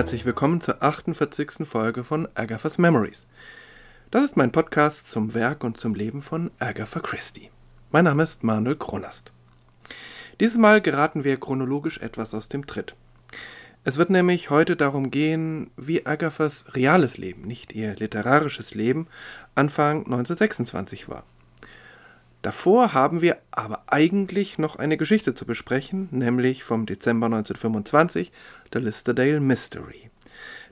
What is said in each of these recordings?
Herzlich willkommen zur 48. Folge von Agatha's Memories. Das ist mein Podcast zum Werk und zum Leben von Agatha Christie. Mein Name ist Manuel Kronast. Dieses Mal geraten wir chronologisch etwas aus dem Tritt. Es wird nämlich heute darum gehen, wie Agathas reales Leben, nicht ihr literarisches Leben, Anfang 1926 war. Davor haben wir aber eigentlich noch eine Geschichte zu besprechen, nämlich vom Dezember 1925, The Listerdale Mystery.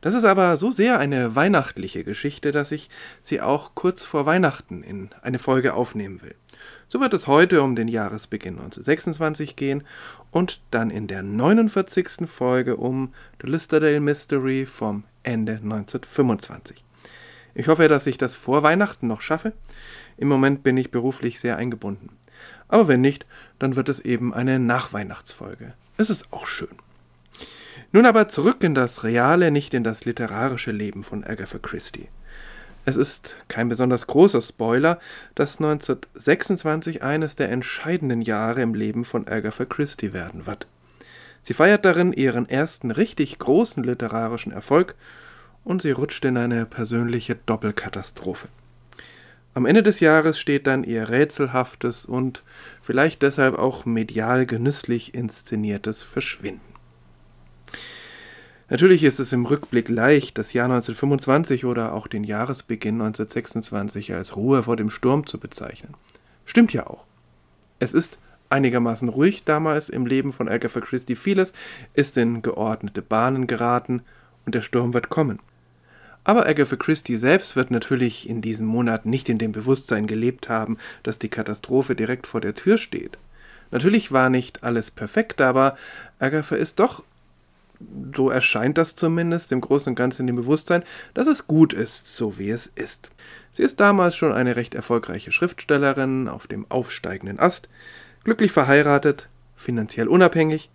Das ist aber so sehr eine weihnachtliche Geschichte, dass ich sie auch kurz vor Weihnachten in eine Folge aufnehmen will. So wird es heute um den Jahresbeginn 1926 gehen und dann in der 49. Folge um The Listerdale Mystery vom Ende 1925. Ich hoffe, dass ich das vor Weihnachten noch schaffe. Im Moment bin ich beruflich sehr eingebunden. Aber wenn nicht, dann wird es eben eine Nachweihnachtsfolge. Es ist auch schön. Nun aber zurück in das reale, nicht in das literarische Leben von Agatha Christie. Es ist kein besonders großer Spoiler, dass 1926 eines der entscheidenden Jahre im Leben von Agatha Christie werden wird. Sie feiert darin ihren ersten richtig großen literarischen Erfolg und sie rutscht in eine persönliche Doppelkatastrophe. Am Ende des Jahres steht dann ihr rätselhaftes und vielleicht deshalb auch medial genüsslich inszeniertes Verschwinden. Natürlich ist es im Rückblick leicht, das Jahr 1925 oder auch den Jahresbeginn 1926 als Ruhe vor dem Sturm zu bezeichnen. Stimmt ja auch. Es ist einigermaßen ruhig damals im Leben von Agatha Christie. Vieles ist in geordnete Bahnen geraten und der Sturm wird kommen. Aber Agatha Christie selbst wird natürlich in diesem Monat nicht in dem Bewusstsein gelebt haben, dass die Katastrophe direkt vor der Tür steht. Natürlich war nicht alles perfekt, aber Agatha ist doch, so erscheint das zumindest, im Großen und Ganzen in dem Bewusstsein, dass es gut ist, so wie es ist. Sie ist damals schon eine recht erfolgreiche Schriftstellerin auf dem aufsteigenden Ast, glücklich verheiratet, finanziell unabhängig,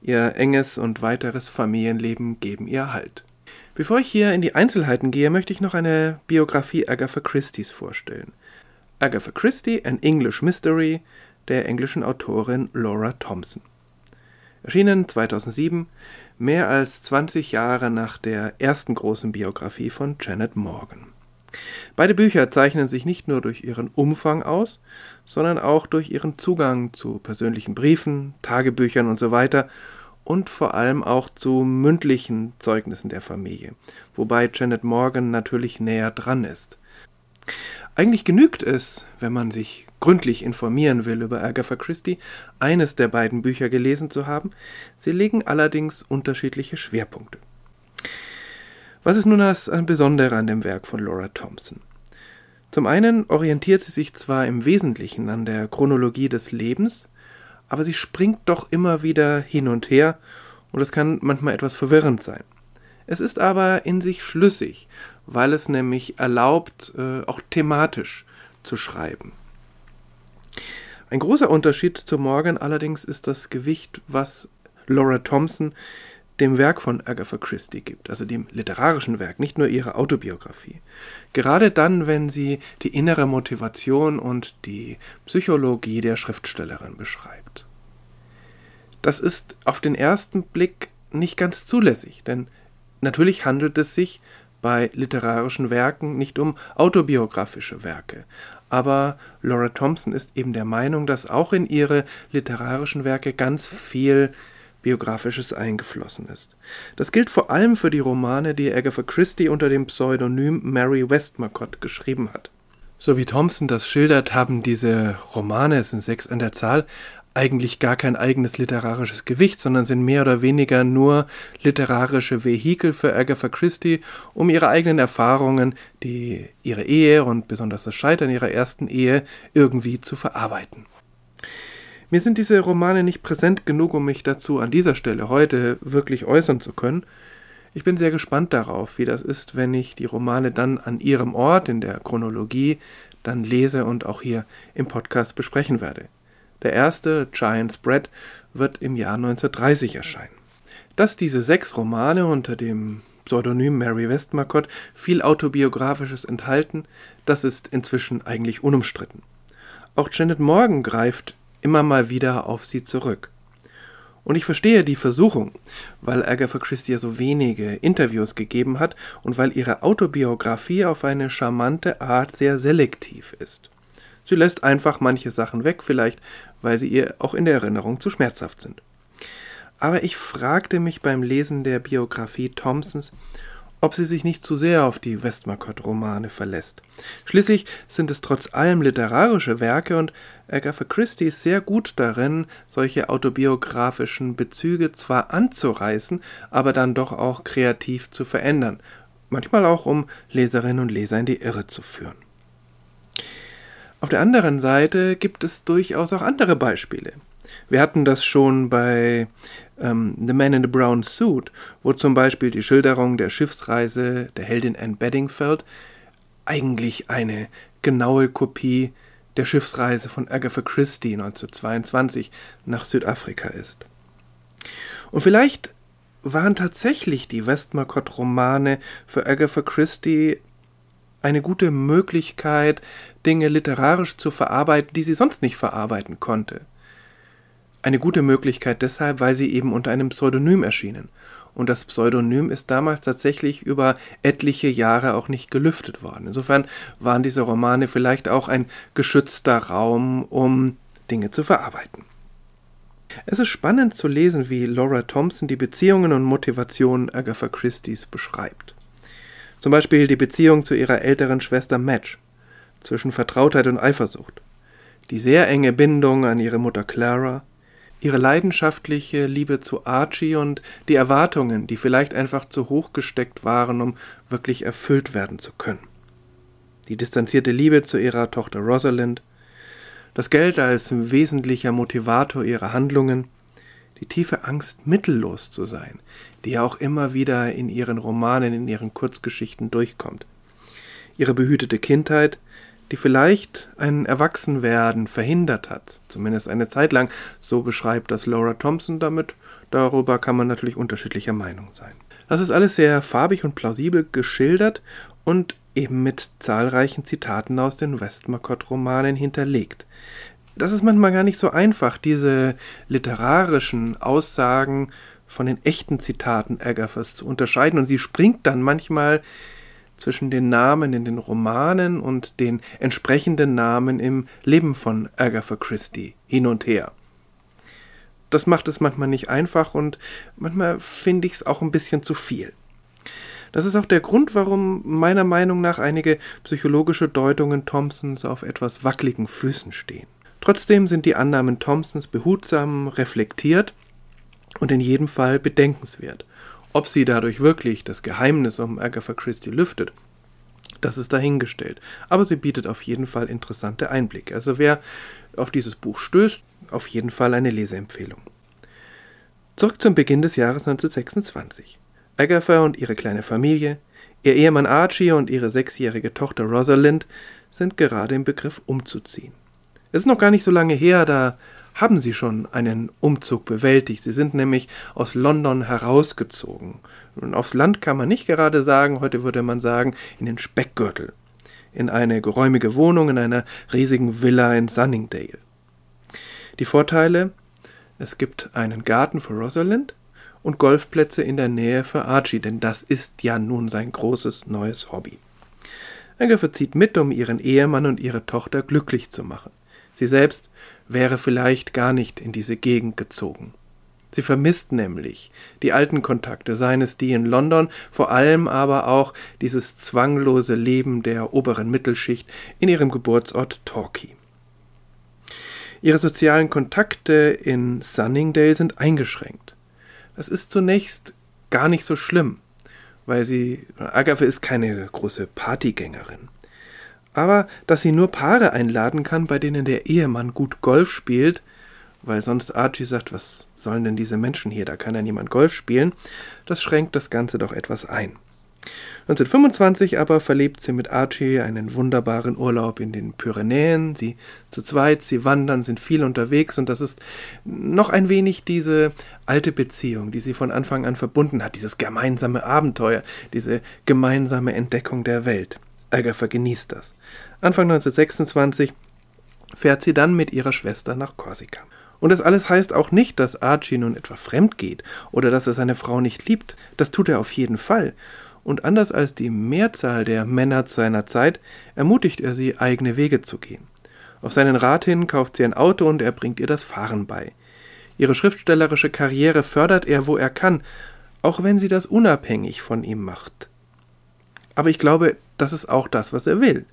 ihr enges und weiteres Familienleben geben ihr Halt. Bevor ich hier in die Einzelheiten gehe, möchte ich noch eine Biografie Agatha Christie's vorstellen. Agatha Christie, An English Mystery der englischen Autorin Laura Thompson. Erschienen 2007, mehr als 20 Jahre nach der ersten großen Biografie von Janet Morgan. Beide Bücher zeichnen sich nicht nur durch ihren Umfang aus, sondern auch durch ihren Zugang zu persönlichen Briefen, Tagebüchern usw. So und vor allem auch zu mündlichen Zeugnissen der Familie, wobei Janet Morgan natürlich näher dran ist. Eigentlich genügt es, wenn man sich gründlich informieren will über Agatha Christie, eines der beiden Bücher gelesen zu haben, sie legen allerdings unterschiedliche Schwerpunkte. Was ist nun das Besondere an dem Werk von Laura Thompson? Zum einen orientiert sie sich zwar im Wesentlichen an der Chronologie des Lebens, aber sie springt doch immer wieder hin und her und es kann manchmal etwas verwirrend sein. Es ist aber in sich schlüssig, weil es nämlich erlaubt, äh, auch thematisch zu schreiben. Ein großer Unterschied zu Morgan allerdings ist das Gewicht, was Laura Thompson dem Werk von Agatha Christie gibt, also dem literarischen Werk, nicht nur ihrer Autobiografie. Gerade dann, wenn sie die innere Motivation und die Psychologie der Schriftstellerin beschreibt. Das ist auf den ersten Blick nicht ganz zulässig, denn natürlich handelt es sich bei literarischen Werken nicht um autobiografische Werke. Aber Laura Thompson ist eben der Meinung, dass auch in ihre literarischen Werke ganz viel Biografisches eingeflossen ist. Das gilt vor allem für die Romane, die Agatha Christie unter dem Pseudonym Mary Westmacott geschrieben hat. So wie Thompson das schildert, haben diese Romane, es sind sechs an der Zahl, eigentlich gar kein eigenes literarisches Gewicht, sondern sind mehr oder weniger nur literarische Vehikel für Agatha Christie, um ihre eigenen Erfahrungen, die ihre Ehe und besonders das Scheitern ihrer ersten Ehe irgendwie zu verarbeiten. Mir sind diese Romane nicht präsent genug, um mich dazu an dieser Stelle heute wirklich äußern zu können. Ich bin sehr gespannt darauf, wie das ist, wenn ich die Romane dann an ihrem Ort in der Chronologie dann lese und auch hier im Podcast besprechen werde. Der erste, Giant's Bread, wird im Jahr 1930 erscheinen. Dass diese sechs Romane unter dem Pseudonym Mary Westmacott viel Autobiografisches enthalten, das ist inzwischen eigentlich unumstritten. Auch Janet Morgan greift immer mal wieder auf sie zurück. Und ich verstehe die Versuchung, weil Agatha Christie so wenige Interviews gegeben hat und weil ihre Autobiografie auf eine charmante Art sehr selektiv ist. Sie lässt einfach manche Sachen weg, vielleicht weil sie ihr auch in der Erinnerung zu schmerzhaft sind. Aber ich fragte mich beim Lesen der Biografie Thompsons, ob sie sich nicht zu sehr auf die Westmacott-Romane verlässt. Schließlich sind es trotz allem literarische Werke und Agatha Christie ist sehr gut darin, solche autobiografischen Bezüge zwar anzureißen, aber dann doch auch kreativ zu verändern, manchmal auch um Leserinnen und Leser in die Irre zu führen. Auf der anderen Seite gibt es durchaus auch andere Beispiele. Wir hatten das schon bei ähm, The Man in the Brown Suit, wo zum Beispiel die Schilderung der Schiffsreise der Heldin Anne Bedingfeld eigentlich eine genaue Kopie der Schiffsreise von Agatha Christie 1922 nach Südafrika ist. Und vielleicht waren tatsächlich die Westmacott-Romane für Agatha Christie eine gute Möglichkeit, Dinge literarisch zu verarbeiten, die sie sonst nicht verarbeiten konnte. Eine gute Möglichkeit deshalb, weil sie eben unter einem Pseudonym erschienen. Und das Pseudonym ist damals tatsächlich über etliche Jahre auch nicht gelüftet worden. Insofern waren diese Romane vielleicht auch ein geschützter Raum, um Dinge zu verarbeiten. Es ist spannend zu lesen, wie Laura Thompson die Beziehungen und Motivationen Agatha Christie's beschreibt. Zum Beispiel die Beziehung zu ihrer älteren Schwester Madge, zwischen Vertrautheit und Eifersucht, die sehr enge Bindung an ihre Mutter Clara, ihre leidenschaftliche Liebe zu Archie und die Erwartungen, die vielleicht einfach zu hoch gesteckt waren, um wirklich erfüllt werden zu können. Die distanzierte Liebe zu ihrer Tochter Rosalind, das Geld als wesentlicher Motivator ihrer Handlungen, die tiefe Angst, mittellos zu sein, die ja auch immer wieder in ihren Romanen, in ihren Kurzgeschichten durchkommt. Ihre behütete Kindheit, die vielleicht ein Erwachsenwerden verhindert hat, zumindest eine Zeit lang, so beschreibt das Laura Thompson damit, darüber kann man natürlich unterschiedlicher Meinung sein. Das ist alles sehr farbig und plausibel geschildert und eben mit zahlreichen Zitaten aus den Westmacott-Romanen hinterlegt. Das ist manchmal gar nicht so einfach, diese literarischen Aussagen von den echten Zitaten Agathas zu unterscheiden, und sie springt dann manchmal zwischen den Namen in den Romanen und den entsprechenden Namen im Leben von Agatha Christie hin und her. Das macht es manchmal nicht einfach und manchmal finde ich es auch ein bisschen zu viel. Das ist auch der Grund, warum meiner Meinung nach einige psychologische Deutungen Thompsons auf etwas wackeligen Füßen stehen. Trotzdem sind die Annahmen Thompsons behutsam reflektiert und in jedem Fall bedenkenswert ob sie dadurch wirklich das Geheimnis um Agatha Christie lüftet, das ist dahingestellt. Aber sie bietet auf jeden Fall interessante Einblicke. Also wer auf dieses Buch stößt, auf jeden Fall eine Leseempfehlung. Zurück zum Beginn des Jahres 1926. Agatha und ihre kleine Familie, ihr Ehemann Archie und ihre sechsjährige Tochter Rosalind sind gerade im Begriff umzuziehen. Es ist noch gar nicht so lange her, da haben sie schon einen Umzug bewältigt. Sie sind nämlich aus London herausgezogen. Und aufs Land kann man nicht gerade sagen, heute würde man sagen, in den Speckgürtel. In eine geräumige Wohnung in einer riesigen Villa in Sunningdale. Die Vorteile? Es gibt einen Garten für Rosalind und Golfplätze in der Nähe für Archie, denn das ist ja nun sein großes neues Hobby. Agatha zieht mit, um ihren Ehemann und ihre Tochter glücklich zu machen. Sie selbst wäre vielleicht gar nicht in diese Gegend gezogen. Sie vermisst nämlich die alten Kontakte, seien es die in London, vor allem aber auch dieses zwanglose Leben der oberen Mittelschicht in ihrem Geburtsort Torquay. Ihre sozialen Kontakte in Sunningdale sind eingeschränkt. Das ist zunächst gar nicht so schlimm, weil sie Agatha ist keine große Partygängerin aber dass sie nur Paare einladen kann, bei denen der Ehemann gut Golf spielt, weil sonst Archie sagt, was sollen denn diese Menschen hier, da kann ja niemand Golf spielen, das schränkt das Ganze doch etwas ein. 1925 aber verlebt sie mit Archie einen wunderbaren Urlaub in den Pyrenäen. Sie zu zweit, sie wandern, sind viel unterwegs und das ist noch ein wenig diese alte Beziehung, die sie von Anfang an verbunden hat, dieses gemeinsame Abenteuer, diese gemeinsame Entdeckung der Welt. Agatha genießt das. Anfang 1926 fährt sie dann mit ihrer Schwester nach Korsika. Und das alles heißt auch nicht, dass Archie nun etwa fremd geht oder dass er seine Frau nicht liebt. Das tut er auf jeden Fall. Und anders als die Mehrzahl der Männer seiner Zeit ermutigt er sie, eigene Wege zu gehen. Auf seinen Rat hin kauft sie ein Auto und er bringt ihr das Fahren bei. Ihre schriftstellerische Karriere fördert er, wo er kann, auch wenn sie das unabhängig von ihm macht. Aber ich glaube, das ist auch das, was er will.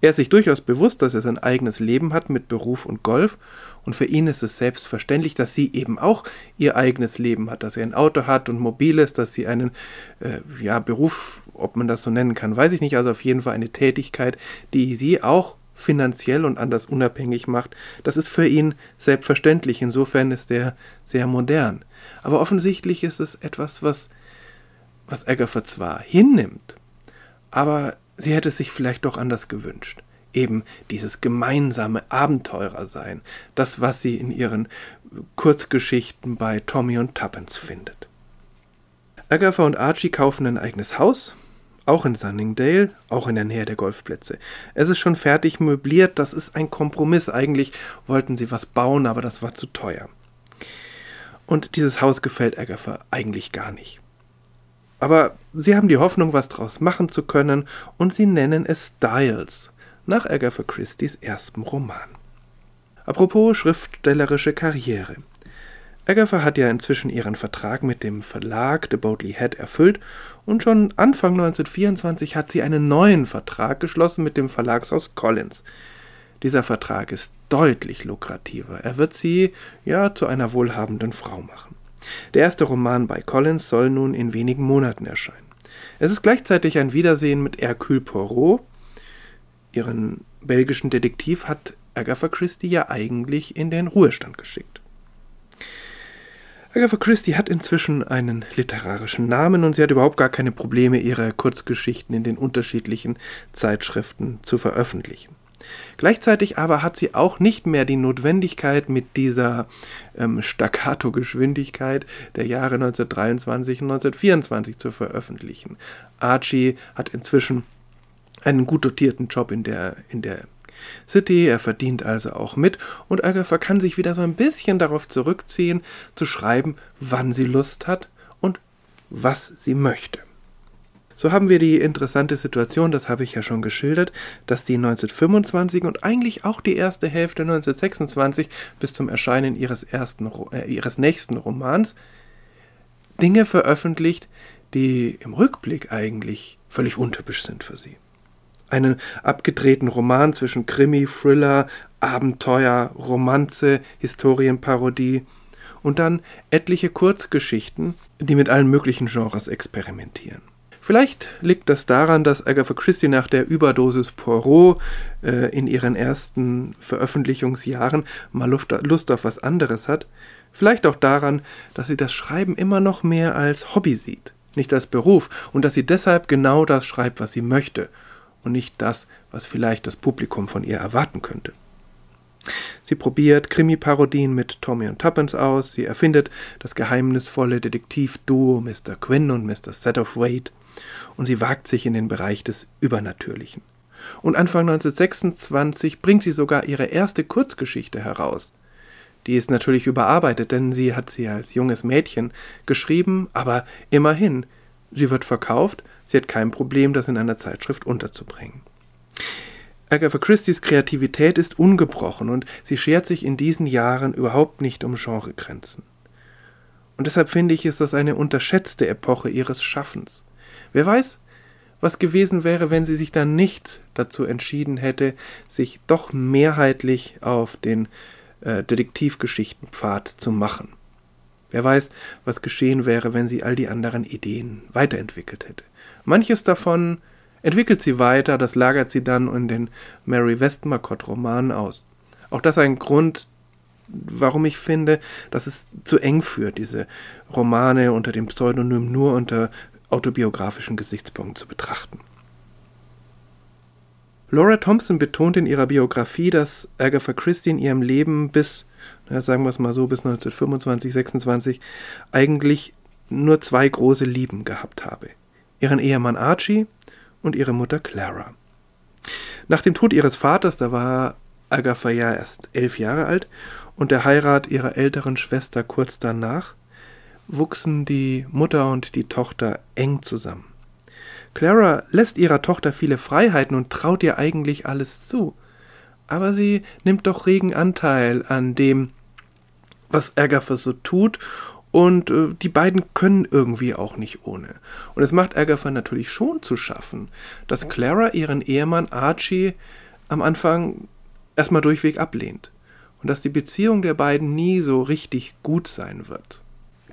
Er ist sich durchaus bewusst, dass er sein eigenes Leben hat mit Beruf und Golf, und für ihn ist es selbstverständlich, dass sie eben auch ihr eigenes Leben hat, dass er ein Auto hat und mobil ist, dass sie einen äh, ja, Beruf, ob man das so nennen kann, weiß ich nicht, also auf jeden Fall eine Tätigkeit, die sie auch finanziell und anders unabhängig macht, das ist für ihn selbstverständlich. Insofern ist er sehr modern. Aber offensichtlich ist es etwas, was, was Agatha zwar hinnimmt, aber sie hätte es sich vielleicht doch anders gewünscht. Eben dieses gemeinsame Abenteurer sein, das, was sie in ihren Kurzgeschichten bei Tommy und Tuppence findet. Agatha und Archie kaufen ein eigenes Haus, auch in Sunningdale, auch in der Nähe der Golfplätze. Es ist schon fertig möbliert, das ist ein Kompromiss. Eigentlich wollten sie was bauen, aber das war zu teuer. Und dieses Haus gefällt Agatha eigentlich gar nicht. Aber sie haben die Hoffnung, was draus machen zu können, und sie nennen es Styles, nach Agatha Christie's ersten Roman. Apropos schriftstellerische Karriere. Agatha hat ja inzwischen ihren Vertrag mit dem Verlag The Bodley Head erfüllt und schon Anfang 1924 hat sie einen neuen Vertrag geschlossen mit dem Verlagshaus Collins. Dieser Vertrag ist deutlich lukrativer. Er wird sie ja zu einer wohlhabenden Frau machen. Der erste Roman bei Collins soll nun in wenigen Monaten erscheinen. Es ist gleichzeitig ein Wiedersehen mit Hercule Poirot. Ihren belgischen Detektiv hat Agatha Christie ja eigentlich in den Ruhestand geschickt. Agatha Christie hat inzwischen einen literarischen Namen und sie hat überhaupt gar keine Probleme, ihre Kurzgeschichten in den unterschiedlichen Zeitschriften zu veröffentlichen. Gleichzeitig aber hat sie auch nicht mehr die Notwendigkeit, mit dieser ähm, Staccato-Geschwindigkeit der Jahre 1923 und 1924 zu veröffentlichen. Archie hat inzwischen einen gut dotierten Job in der, in der City, er verdient also auch mit und Agatha kann sich wieder so ein bisschen darauf zurückziehen, zu schreiben, wann sie Lust hat und was sie möchte. So haben wir die interessante Situation, das habe ich ja schon geschildert, dass die 1925 und eigentlich auch die erste Hälfte 1926 bis zum Erscheinen ihres, ersten, äh, ihres nächsten Romans Dinge veröffentlicht, die im Rückblick eigentlich völlig untypisch sind für sie einen abgedrehten Roman zwischen Krimi, Thriller, Abenteuer, Romanze, Historienparodie und dann etliche Kurzgeschichten, die mit allen möglichen Genres experimentieren. Vielleicht liegt das daran, dass Agatha Christie nach der Überdosis Poirot äh, in ihren ersten Veröffentlichungsjahren mal Lust, Lust auf was anderes hat. Vielleicht auch daran, dass sie das Schreiben immer noch mehr als Hobby sieht, nicht als Beruf, und dass sie deshalb genau das schreibt, was sie möchte und nicht das, was vielleicht das Publikum von ihr erwarten könnte. Sie probiert Krimi-Parodien mit Tommy und Tuppence aus, sie erfindet das geheimnisvolle Detektivduo Mr. Quinn und Mr. Set of Wade und sie wagt sich in den Bereich des Übernatürlichen. Und Anfang 1926 bringt sie sogar ihre erste Kurzgeschichte heraus. Die ist natürlich überarbeitet, denn sie hat sie als junges Mädchen geschrieben, aber immerhin, sie wird verkauft, Sie hat kein Problem, das in einer Zeitschrift unterzubringen. Agatha Christie's Kreativität ist ungebrochen und sie schert sich in diesen Jahren überhaupt nicht um Genregrenzen. Und deshalb finde ich, ist das eine unterschätzte Epoche ihres Schaffens. Wer weiß, was gewesen wäre, wenn sie sich dann nicht dazu entschieden hätte, sich doch mehrheitlich auf den äh, Detektivgeschichtenpfad zu machen. Wer weiß, was geschehen wäre, wenn sie all die anderen Ideen weiterentwickelt hätte. Manches davon entwickelt sie weiter, das lagert sie dann in den Mary Westmacott-Romanen aus. Auch das ein Grund, warum ich finde, dass es zu eng führt, diese Romane unter dem Pseudonym nur unter autobiografischen Gesichtspunkten zu betrachten. Laura Thompson betont in ihrer Biografie, dass Agatha Christie in ihrem Leben bis, na, sagen wir es mal so, bis 1925, 26 eigentlich nur zwei große Lieben gehabt habe ihren Ehemann Archie und ihre Mutter Clara. Nach dem Tod ihres Vaters, da war Agatha ja erst elf Jahre alt und der Heirat ihrer älteren Schwester kurz danach, wuchsen die Mutter und die Tochter eng zusammen. Clara lässt ihrer Tochter viele Freiheiten und traut ihr eigentlich alles zu, aber sie nimmt doch regen Anteil an dem, was Agatha so tut und äh, die beiden können irgendwie auch nicht ohne. Und es macht Agatha natürlich schon zu schaffen, dass Clara ihren Ehemann Archie am Anfang erstmal durchweg ablehnt und dass die Beziehung der beiden nie so richtig gut sein wird.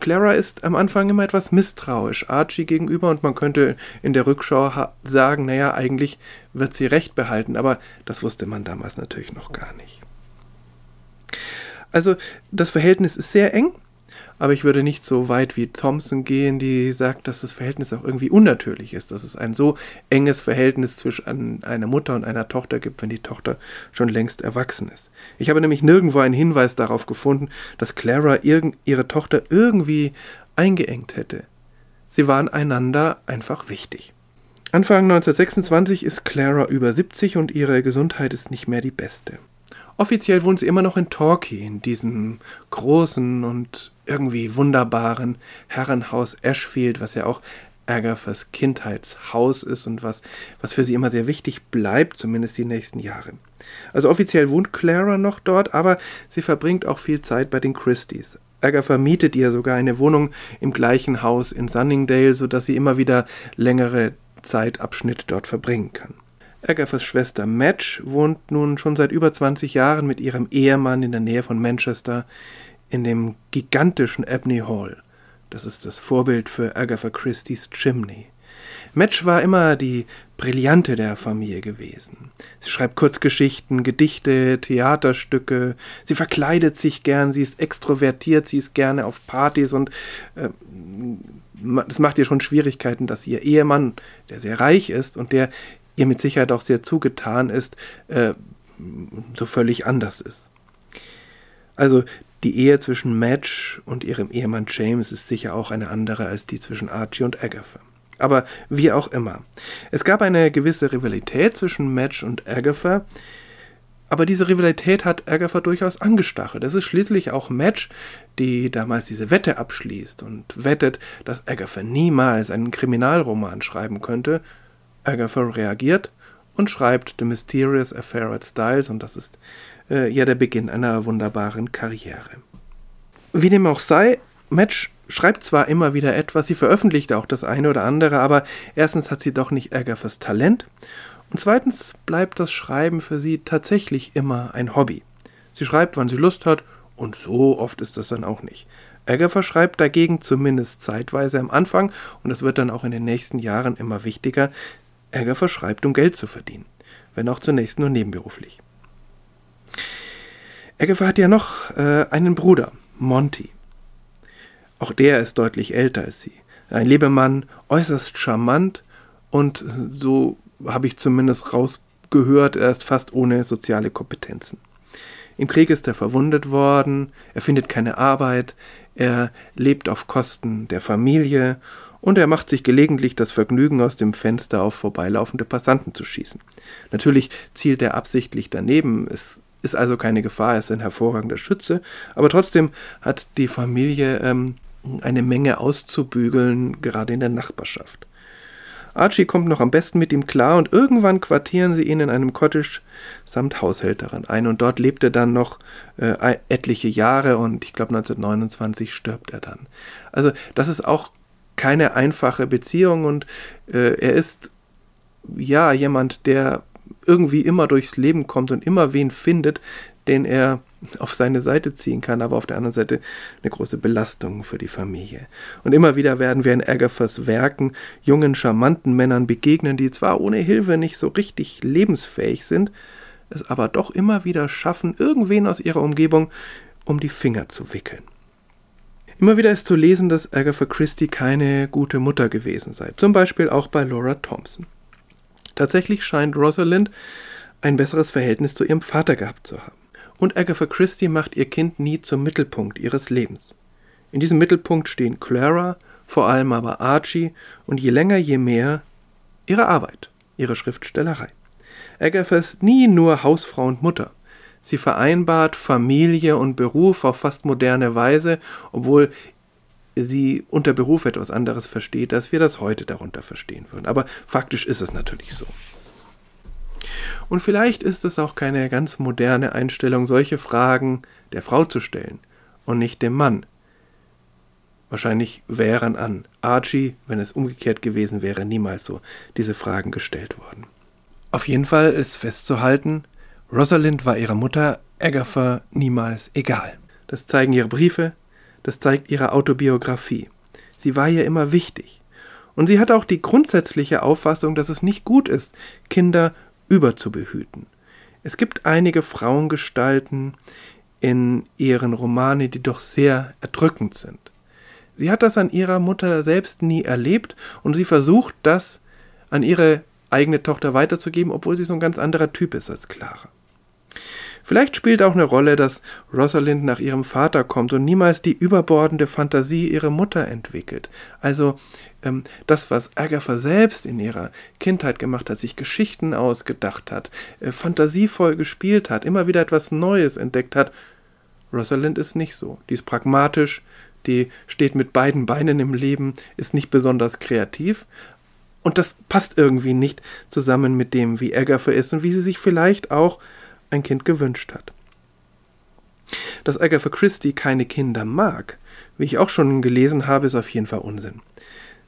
Clara ist am Anfang immer etwas misstrauisch Archie gegenüber und man könnte in der Rückschau sagen, naja, eigentlich wird sie recht behalten, aber das wusste man damals natürlich noch gar nicht. Also das Verhältnis ist sehr eng aber ich würde nicht so weit wie Thompson gehen, die sagt, dass das Verhältnis auch irgendwie unnatürlich ist, dass es ein so enges Verhältnis zwischen einer Mutter und einer Tochter gibt, wenn die Tochter schon längst erwachsen ist. Ich habe nämlich nirgendwo einen Hinweis darauf gefunden, dass Clara ihre Tochter irgendwie eingeengt hätte. Sie waren einander einfach wichtig. Anfang 1926 ist Clara über 70 und ihre Gesundheit ist nicht mehr die beste. Offiziell wohnt sie immer noch in Torquay, in diesem großen und irgendwie wunderbaren Herrenhaus Ashfield, was ja auch Agathas Kindheitshaus ist und was, was für sie immer sehr wichtig bleibt, zumindest die nächsten Jahre. Also offiziell wohnt Clara noch dort, aber sie verbringt auch viel Zeit bei den Christies. Agatha mietet ihr sogar eine Wohnung im gleichen Haus in Sunningdale, sodass sie immer wieder längere Zeitabschnitte dort verbringen kann. Agathas Schwester Madge wohnt nun schon seit über 20 Jahren mit ihrem Ehemann in der Nähe von Manchester in dem gigantischen Abney Hall. Das ist das Vorbild für Agatha Christie's Chimney. Madge war immer die Brillante der Familie gewesen. Sie schreibt Kurzgeschichten, Gedichte, Theaterstücke, sie verkleidet sich gern, sie ist extrovertiert, sie ist gerne auf Partys und äh, das macht ihr schon Schwierigkeiten, dass ihr Ehemann, der sehr reich ist und der ihr mit Sicherheit auch sehr zugetan ist, äh, so völlig anders ist. Also die Ehe zwischen Madge und ihrem Ehemann James ist sicher auch eine andere als die zwischen Archie und Agatha. Aber wie auch immer. Es gab eine gewisse Rivalität zwischen Madge und Agatha, aber diese Rivalität hat Agatha durchaus angestachelt. Es ist schließlich auch Madge, die damals diese Wette abschließt und wettet, dass Agatha niemals einen Kriminalroman schreiben könnte, Agatha reagiert und schreibt The Mysterious Affair at Styles und das ist äh, ja der Beginn einer wunderbaren Karriere. Wie dem auch sei, Match schreibt zwar immer wieder etwas, sie veröffentlicht auch das eine oder andere, aber erstens hat sie doch nicht Agathas Talent und zweitens bleibt das Schreiben für sie tatsächlich immer ein Hobby. Sie schreibt, wann sie Lust hat und so oft ist das dann auch nicht. Agatha schreibt dagegen zumindest zeitweise am Anfang und es wird dann auch in den nächsten Jahren immer wichtiger, Ärger verschreibt, um Geld zu verdienen, wenn auch zunächst nur nebenberuflich. Agatha hat ja noch äh, einen Bruder, Monty. Auch der ist deutlich älter als sie. Ein Lebemann, äußerst charmant und so habe ich zumindest rausgehört, er ist fast ohne soziale Kompetenzen. Im Krieg ist er verwundet worden, er findet keine Arbeit, er lebt auf Kosten der Familie und er macht sich gelegentlich das Vergnügen, aus dem Fenster auf vorbeilaufende Passanten zu schießen. Natürlich zielt er absichtlich daneben, es ist also keine Gefahr, er ist ein hervorragender Schütze, aber trotzdem hat die Familie ähm, eine Menge auszubügeln, gerade in der Nachbarschaft. Archie kommt noch am besten mit ihm klar und irgendwann quartieren sie ihn in einem Cottage samt Haushälterin ein und dort lebt er dann noch äh, etliche Jahre und ich glaube 1929 stirbt er dann. Also das ist auch keine einfache Beziehung und äh, er ist ja jemand, der irgendwie immer durchs Leben kommt und immer wen findet, den er auf seine Seite ziehen kann, aber auf der anderen Seite eine große Belastung für die Familie. Und immer wieder werden wir in Agathas Werken jungen, charmanten Männern begegnen, die zwar ohne Hilfe nicht so richtig lebensfähig sind, es aber doch immer wieder schaffen, irgendwen aus ihrer Umgebung um die Finger zu wickeln. Immer wieder ist zu lesen, dass Agatha Christie keine gute Mutter gewesen sei, zum Beispiel auch bei Laura Thompson. Tatsächlich scheint Rosalind ein besseres Verhältnis zu ihrem Vater gehabt zu haben. Und Agatha Christie macht ihr Kind nie zum Mittelpunkt ihres Lebens. In diesem Mittelpunkt stehen Clara, vor allem aber Archie und je länger, je mehr ihre Arbeit, ihre Schriftstellerei. Agatha ist nie nur Hausfrau und Mutter. Sie vereinbart Familie und Beruf auf fast moderne Weise, obwohl sie unter Beruf etwas anderes versteht, als wir das heute darunter verstehen würden. Aber faktisch ist es natürlich so. Und vielleicht ist es auch keine ganz moderne Einstellung, solche Fragen der Frau zu stellen und nicht dem Mann. Wahrscheinlich wären an Archie, wenn es umgekehrt gewesen wäre, niemals so diese Fragen gestellt worden. Auf jeden Fall ist festzuhalten, Rosalind war ihrer Mutter Agatha niemals egal. Das zeigen ihre Briefe, das zeigt ihre Autobiografie. Sie war ihr immer wichtig. Und sie hat auch die grundsätzliche Auffassung, dass es nicht gut ist, Kinder überzubehüten. Es gibt einige Frauengestalten in ihren Romanen, die doch sehr erdrückend sind. Sie hat das an ihrer Mutter selbst nie erlebt und sie versucht das an ihre eigene Tochter weiterzugeben, obwohl sie so ein ganz anderer Typ ist als Clara. Vielleicht spielt auch eine Rolle, dass Rosalind nach ihrem Vater kommt und niemals die überbordende Fantasie ihrer Mutter entwickelt. Also ähm, das, was Agatha selbst in ihrer Kindheit gemacht hat, sich Geschichten ausgedacht hat, äh, fantasievoll gespielt hat, immer wieder etwas Neues entdeckt hat. Rosalind ist nicht so. Die ist pragmatisch, die steht mit beiden Beinen im Leben, ist nicht besonders kreativ, und das passt irgendwie nicht zusammen mit dem, wie Agatha ist und wie sie sich vielleicht auch ein Kind gewünscht hat. Dass Agatha Christie keine Kinder mag, wie ich auch schon gelesen habe, ist auf jeden Fall Unsinn.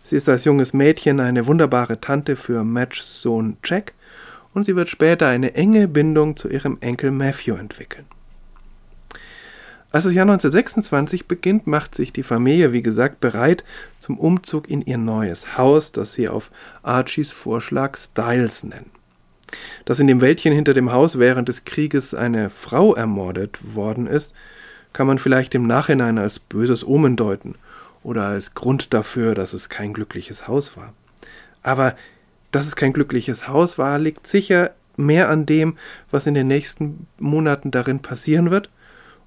Sie ist als junges Mädchen eine wunderbare Tante für Madges Sohn Jack und sie wird später eine enge Bindung zu ihrem Enkel Matthew entwickeln. Als das Jahr 1926 beginnt, macht sich die Familie, wie gesagt, bereit zum Umzug in ihr neues Haus, das sie auf Archies Vorschlag Styles nennen. Dass in dem Wäldchen hinter dem Haus während des Krieges eine Frau ermordet worden ist, kann man vielleicht im Nachhinein als böses Omen deuten oder als Grund dafür, dass es kein glückliches Haus war. Aber dass es kein glückliches Haus war, liegt sicher mehr an dem, was in den nächsten Monaten darin passieren wird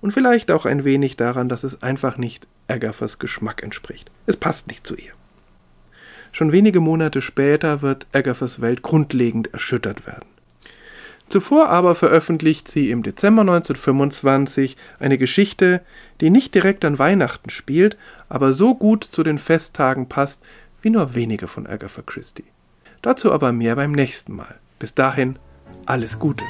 und vielleicht auch ein wenig daran, dass es einfach nicht Agathas Geschmack entspricht. Es passt nicht zu ihr. Schon wenige Monate später wird Agathas Welt grundlegend erschüttert werden. Zuvor aber veröffentlicht sie im Dezember 1925 eine Geschichte, die nicht direkt an Weihnachten spielt, aber so gut zu den Festtagen passt wie nur wenige von Agatha Christie. Dazu aber mehr beim nächsten Mal. Bis dahin alles Gute.